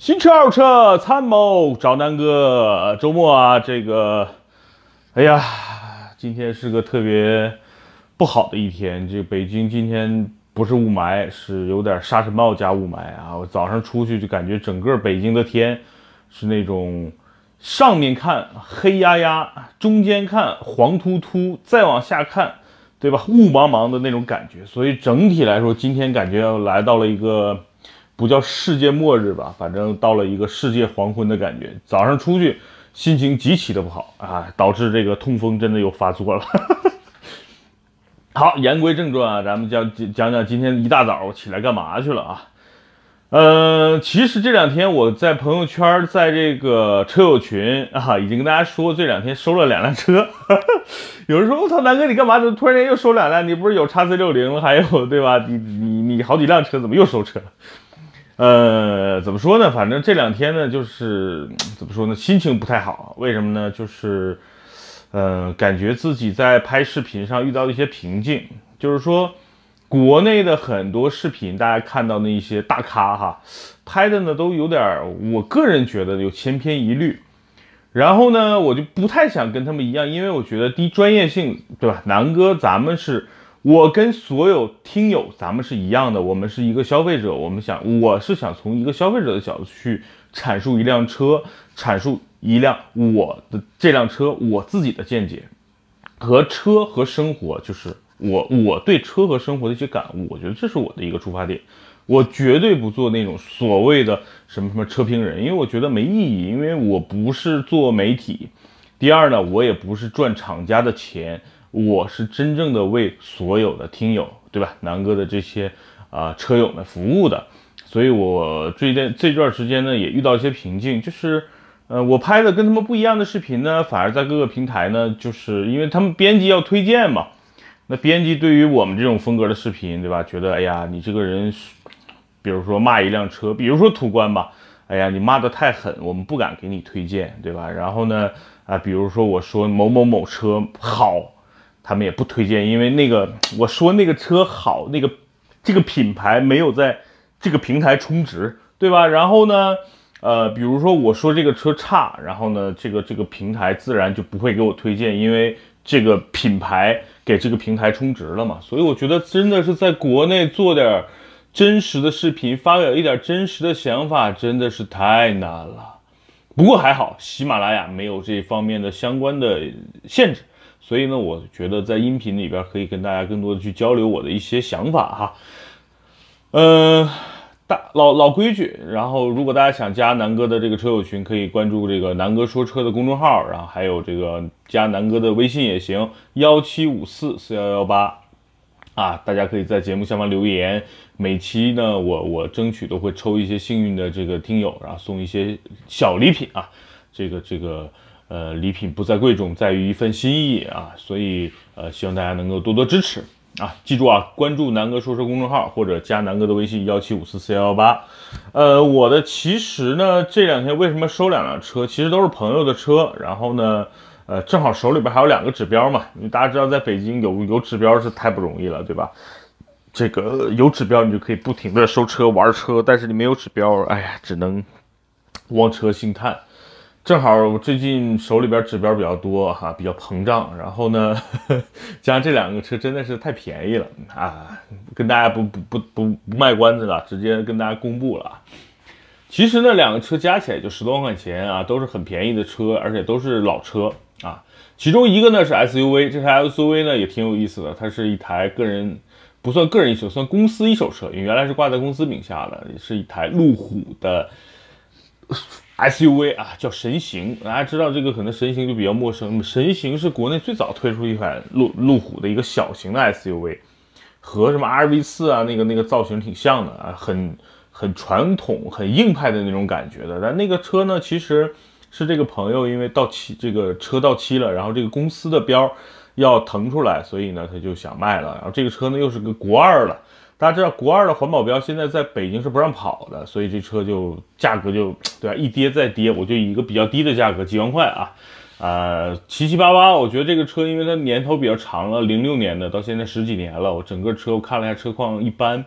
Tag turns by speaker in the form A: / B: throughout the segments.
A: 新车二车参谋找南哥，周末啊，这个，哎呀，今天是个特别不好的一天。这北京今天不是雾霾，是有点沙尘暴加雾霾啊。我早上出去就感觉整个北京的天是那种上面看黑压压，中间看黄秃秃，再往下看，对吧？雾茫茫的那种感觉。所以整体来说，今天感觉来到了一个。不叫世界末日吧，反正到了一个世界黄昏的感觉。早上出去心情极其的不好啊，导致这个痛风真的又发作了。好，言归正传啊，咱们讲讲讲今天一大早我起来干嘛去了啊？呃，其实这两天我在朋友圈，在这个车友群啊，已经跟大家说这两天收了两辆车。有人说我操，南哥你干嘛？怎么突然间又收两辆？你不是有叉 C 六零了，还有对吧？你你你好几辆车，怎么又收车？呃，怎么说呢？反正这两天呢，就是怎么说呢，心情不太好。为什么呢？就是，呃，感觉自己在拍视频上遇到一些瓶颈。就是说，国内的很多视频，大家看到那一些大咖哈，拍的呢都有点，我个人觉得有千篇一律。然后呢，我就不太想跟他们一样，因为我觉得低专业性，对吧？南哥，咱们是。我跟所有听友，咱们是一样的，我们是一个消费者。我们想，我是想从一个消费者的角度去阐述一辆车，阐述一辆我的这辆车，我自己的见解和车和生活，就是我我对车和生活的一些感悟。我觉得这是我的一个出发点。我绝对不做那种所谓的什么什么车评人，因为我觉得没意义，因为我不是做媒体。第二呢，我也不是赚厂家的钱。我是真正的为所有的听友，对吧？南哥的这些啊车友们服务的，所以我最近这段时间呢也遇到一些瓶颈，就是呃我拍的跟他们不一样的视频呢，反而在各个平台呢，就是因为他们编辑要推荐嘛，那编辑对于我们这种风格的视频，对吧？觉得哎呀你这个人，比如说骂一辆车，比如说途观吧，哎呀你骂的太狠，我们不敢给你推荐，对吧？然后呢啊比如说我说某某某车好。他们也不推荐，因为那个 我说那个车好，那个这个品牌没有在这个平台充值，对吧？然后呢，呃，比如说我说这个车差，然后呢，这个这个平台自然就不会给我推荐，因为这个品牌给这个平台充值了嘛。所以我觉得真的是在国内做点真实的视频，发表一点真实的想法，真的是太难了。不过还好，喜马拉雅没有这方面的相关的限制。所以呢，我觉得在音频里边可以跟大家更多的去交流我的一些想法哈。嗯，大老老规矩，然后如果大家想加南哥的这个车友群，可以关注这个南哥说车的公众号，然后还有这个加南哥的微信也行，幺七五四四幺幺八啊，大家可以在节目下方留言，每期呢我我争取都会抽一些幸运的这个听友，然后送一些小礼品啊，这个这个。呃，礼品不在贵重，在于一份心意啊，所以呃，希望大家能够多多支持啊！记住啊，关注南哥说车公众号或者加南哥的微信幺七五四四幺幺八。呃，我的其实呢，这两天为什么收两辆车？其实都是朋友的车，然后呢，呃，正好手里边还有两个指标嘛。因为大家知道，在北京有有指标是太不容易了，对吧？这个有指标，你就可以不停的收车玩车，但是你没有指标，哎呀，只能望车兴叹。正好我最近手里边指标比较多哈，比较膨胀，然后呢，加上这两个车真的是太便宜了啊，跟大家不不不不不卖关子了，直接跟大家公布了。其实呢，两个车加起来就十多万块钱啊，都是很便宜的车，而且都是老车啊。其中一个呢是 SUV，这台 SUV 呢也挺有意思的，它是一台个人不算个人一手，算公司一手车，因为原来是挂在公司名下的，是一台路虎的。SUV 啊，叫神行，大家知道这个可能神行就比较陌生。神行是国内最早推出一款路路虎的一个小型的 SUV，和什么 RV 四啊那个那个造型挺像的啊，很很传统、很硬派的那种感觉的。但那个车呢，其实是这个朋友因为到期这个车到期了，然后这个公司的标要腾出来，所以呢他就想卖了。然后这个车呢又是个国二了。大家知道国二的环保标现在在北京是不让跑的，所以这车就价格就对吧？一跌再跌，我就以一个比较低的价格，几万块啊，啊七七八八。我觉得这个车因为它年头比较长了，零六年的到现在十几年了，我整个车我看了一下车况一般，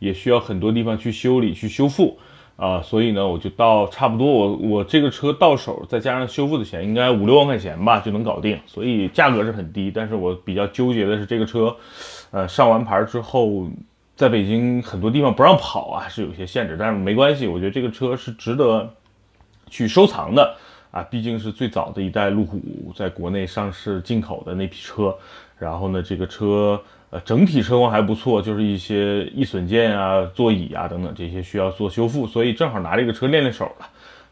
A: 也需要很多地方去修理去修复。啊，所以呢，我就到差不多我我这个车到手，再加上修复的钱，应该五六万块钱吧就能搞定，所以价格是很低。但是我比较纠结的是这个车，呃，上完牌之后，在北京很多地方不让跑啊，是有些限制。但是没关系，我觉得这个车是值得去收藏的啊，毕竟是最早的一代路虎在国内上市进口的那批车。然后呢，这个车。呃，整体车况还不错，就是一些易损件啊、座椅啊等等这些需要做修复，所以正好拿这个车练练手了，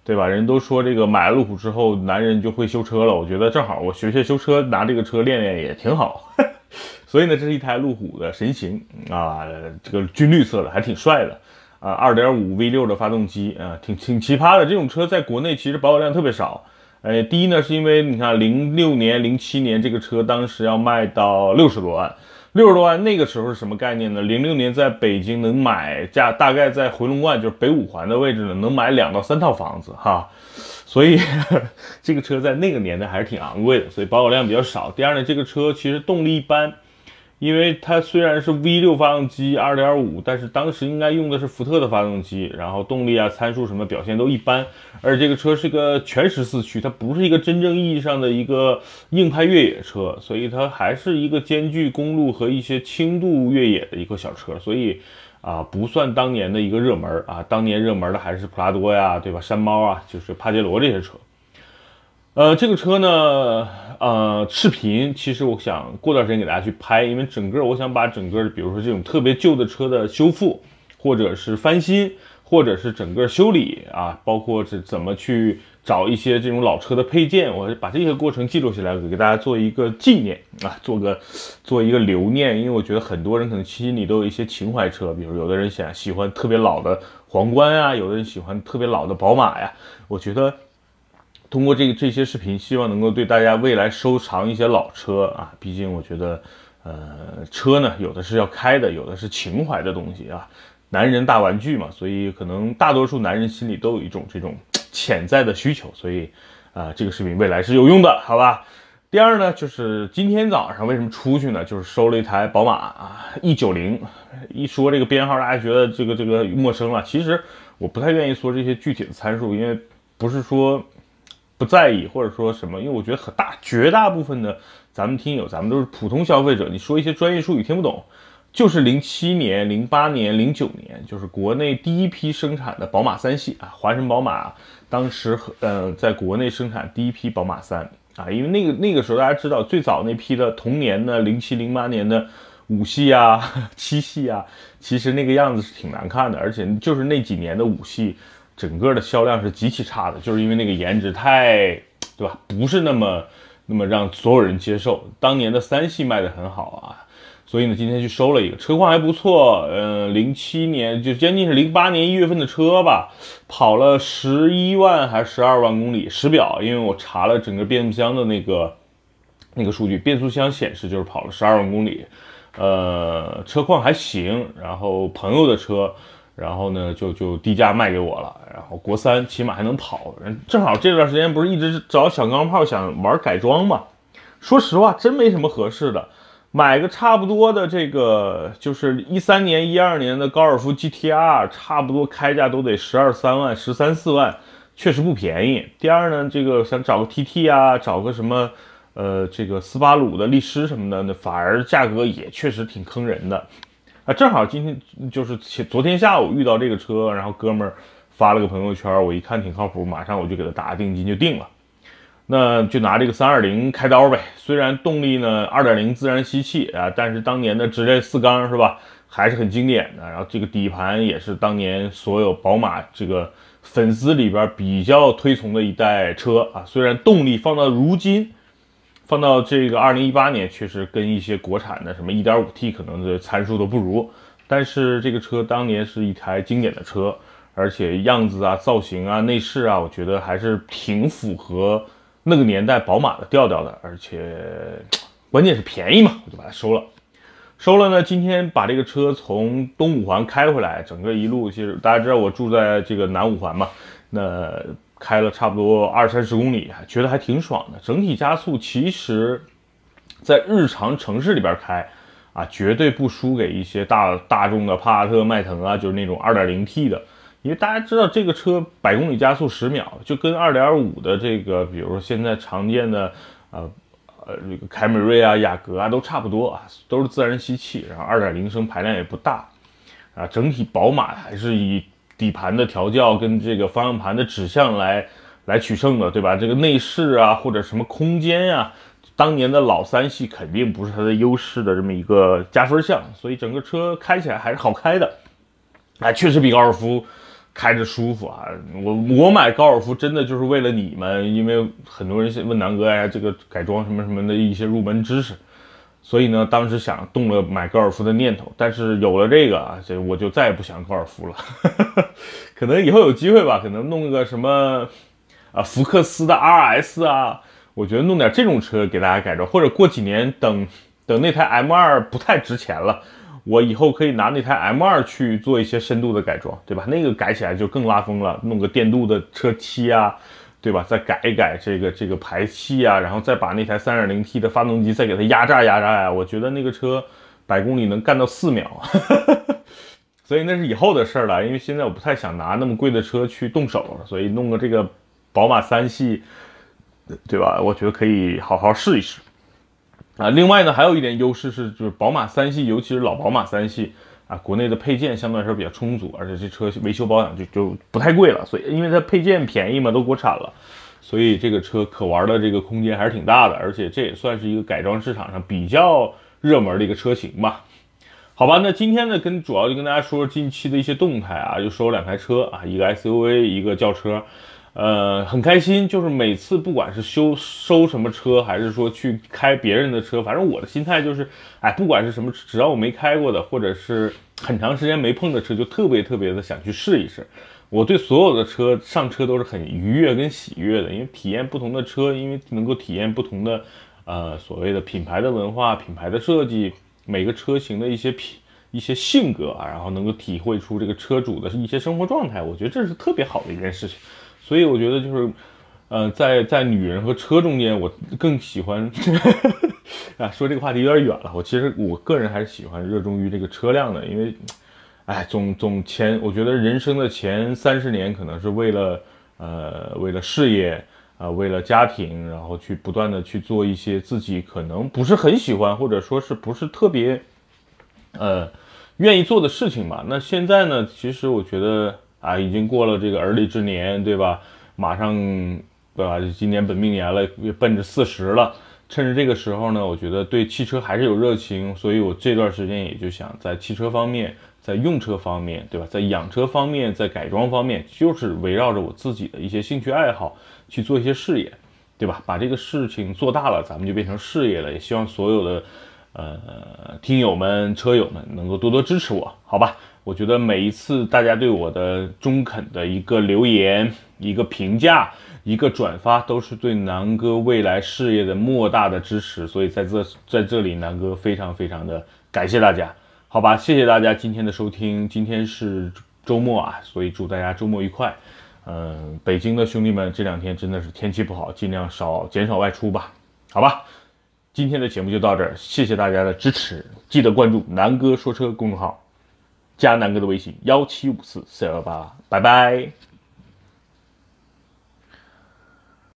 A: 对吧？人都说这个买了路虎之后，男人就会修车了。我觉得正好我学学修车，拿这个车练练也挺好。所以呢，这是一台路虎的神行啊，这个军绿色的，还挺帅的啊。二点五 V 六的发动机啊，挺挺奇葩的。这种车在国内其实保有量特别少。呃，第一呢，是因为你看零六年、零七年这个车当时要卖到六十多万。六十多万，那个时候是什么概念呢？零六年在北京能买价，大概在回龙观，就是北五环的位置呢，能买两到三套房子哈。所以 这个车在那个年代还是挺昂贵的，所以保有量比较少。第二呢，这个车其实动力一般。因为它虽然是 V6 发动机2.5，但是当时应该用的是福特的发动机，然后动力啊、参数什么表现都一般。而这个车是个全时四驱，它不是一个真正意义上的一个硬派越野车，所以它还是一个兼具公路和一些轻度越野的一个小车，所以啊，不算当年的一个热门啊。当年热门的还是普拉多呀，对吧？山猫啊，就是帕杰罗这些车。呃，这个车呢，呃，视频其实我想过段时间给大家去拍，因为整个我想把整个，比如说这种特别旧的车的修复，或者是翻新，或者是整个修理啊，包括是怎么去找一些这种老车的配件，我把这些过程记录下来，给大家做一个纪念啊，做个做一个留念，因为我觉得很多人可能心里都有一些情怀车，比如有的人想喜欢特别老的皇冠啊，有的人喜欢特别老的宝马呀，我觉得。通过这个这些视频，希望能够对大家未来收藏一些老车啊，毕竟我觉得，呃，车呢有的是要开的，有的是情怀的东西啊，男人大玩具嘛，所以可能大多数男人心里都有一种这种潜在的需求，所以啊，这个视频未来是有用的，好吧？第二呢，就是今天早上为什么出去呢？就是收了一台宝马啊，E 九零，一说这个编号，大家觉得这个这个陌生了。其实我不太愿意说这些具体的参数，因为不是说。不在意或者说什么，因为我觉得很大绝大部分的咱们听友，咱们都是普通消费者。你说一些专业术语听不懂，就是零七年、零八年、零九年，就是国内第一批生产的宝马三系啊，华晨宝马当时呃在国内生产第一批宝马三啊，因为那个那个时候大家知道最早那批的同年的零七零八年的五系啊、七系啊，其实那个样子是挺难看的，而且就是那几年的五系。整个的销量是极其差的，就是因为那个颜值太，对吧？不是那么那么让所有人接受。当年的三系卖的很好啊，所以呢，今天去收了一个，车况还不错。嗯，零七年就将近是零八年一月份的车吧，跑了十一万还是十二万公里？实表，因为我查了整个变速箱的那个那个数据，变速箱显示就是跑了十二万公里。呃，车况还行，然后朋友的车。然后呢，就就低价卖给我了。然后国三起码还能跑，正好这段时间不是一直找小钢炮想玩改装嘛？说实话，真没什么合适的，买个差不多的这个，就是一三年、一二年的高尔夫 GTR，差不多开价都得十二三万、十三四万，确实不便宜。第二呢，这个想找个 TT 啊，找个什么，呃，这个斯巴鲁的力狮什么的，那反而价格也确实挺坑人的。啊，正好今天就是前昨天下午遇到这个车，然后哥们儿发了个朋友圈，我一看挺靠谱，马上我就给他打定金就定了。那就拿这个三二零开刀呗。虽然动力呢二点零自然吸气啊，但是当年的直列四缸是吧，还是很经典的。然后这个底盘也是当年所有宝马这个粉丝里边比较推崇的一代车啊。虽然动力放到如今。放到这个二零一八年，确实跟一些国产的什么一点五 T 可能的参数都不如，但是这个车当年是一台经典的车，而且样子啊、造型啊、内饰啊，我觉得还是挺符合那个年代宝马的调调的，而且关键是便宜嘛，我就把它收了。收了呢，今天把这个车从东五环开回来，整个一路其实大家知道我住在这个南五环嘛，那。开了差不多二三十公里，觉得还挺爽的。整体加速其实，在日常城市里边开啊，绝对不输给一些大大众的帕萨特、迈腾啊，就是那种二点零 T 的。因为大家知道这个车百公里加速十秒，就跟二点五的这个，比如说现在常见的，呃呃这个凯美瑞啊、雅阁啊都差不多啊，都是自然吸气，然后二点零升排量也不大，啊，整体宝马还是以底盘的调教跟这个方向盘的指向来来取胜的，对吧？这个内饰啊或者什么空间呀，当年的老三系肯定不是它的优势的这么一个加分项，所以整个车开起来还是好开的，哎，确实比高尔夫。开着舒服啊！我我买高尔夫真的就是为了你们，因为很多人问南哥呀，这个改装什么什么的一些入门知识，所以呢，当时想动了买高尔夫的念头，但是有了这个啊，这我就再也不想高尔夫了。可能以后有机会吧，可能弄个什么啊福克斯的 RS 啊，我觉得弄点这种车给大家改装，或者过几年等等那台 M2 不太值钱了。我以后可以拿那台 M2 去做一些深度的改装，对吧？那个改起来就更拉风了，弄个电镀的车漆啊，对吧？再改一改这个这个排气啊，然后再把那台 3.0T 的发动机再给它压榨压榨呀，我觉得那个车百公里能干到四秒，所以那是以后的事儿了。因为现在我不太想拿那么贵的车去动手，所以弄个这个宝马三系，对吧？我觉得可以好好试一试。啊，另外呢，还有一点优势是，就是宝马三系，尤其是老宝马三系啊，国内的配件相对来说比较充足，而且这车维修保养就就不太贵了。所以，因为它配件便宜嘛，都国产了，所以这个车可玩的这个空间还是挺大的。而且这也算是一个改装市场上比较热门的一个车型吧。好吧，那今天呢，跟主要就跟大家说说近期的一些动态啊，就收了两台车啊，一个 SUV，一个轿车。呃，很开心，就是每次不管是修收什么车，还是说去开别人的车，反正我的心态就是，哎，不管是什么，只要我没开过的，或者是很长时间没碰的车，就特别特别的想去试一试。我对所有的车上车都是很愉悦跟喜悦的，因为体验不同的车，因为能够体验不同的，呃，所谓的品牌的文化、品牌的设计，每个车型的一些品、一些性格啊，然后能够体会出这个车主的一些生活状态，我觉得这是特别好的一件事情。所以我觉得就是，呃，在在女人和车中间，我更喜欢 啊。说这个话题有点远了。我其实我个人还是喜欢热衷于这个车辆的，因为，哎，总总前，我觉得人生的前三十年可能是为了呃为了事业啊，为了家庭，然后去不断的去做一些自己可能不是很喜欢或者说是不是特别呃愿意做的事情吧。那现在呢，其实我觉得。啊，已经过了这个而立之年，对吧？马上，对吧？今年本命年了，奔着四十了。趁着这个时候呢，我觉得对汽车还是有热情，所以我这段时间也就想在汽车方面，在用车方面，对吧？在养车方面，在改装方面，就是围绕着我自己的一些兴趣爱好去做一些事业，对吧？把这个事情做大了，咱们就变成事业了。也希望所有的，呃，听友们、车友们能够多多支持我，好吧？我觉得每一次大家对我的中肯的一个留言、一个评价、一个转发，都是对南哥未来事业的莫大的支持。所以在这在这里，南哥非常非常的感谢大家，好吧？谢谢大家今天的收听。今天是周末啊，所以祝大家周末愉快。嗯，北京的兄弟们，这两天真的是天气不好，尽量少减少外出吧，好吧？今天的节目就到这儿，谢谢大家的支持，记得关注南哥说车公众号。加南哥的微信幺七五四四幺八，拜拜。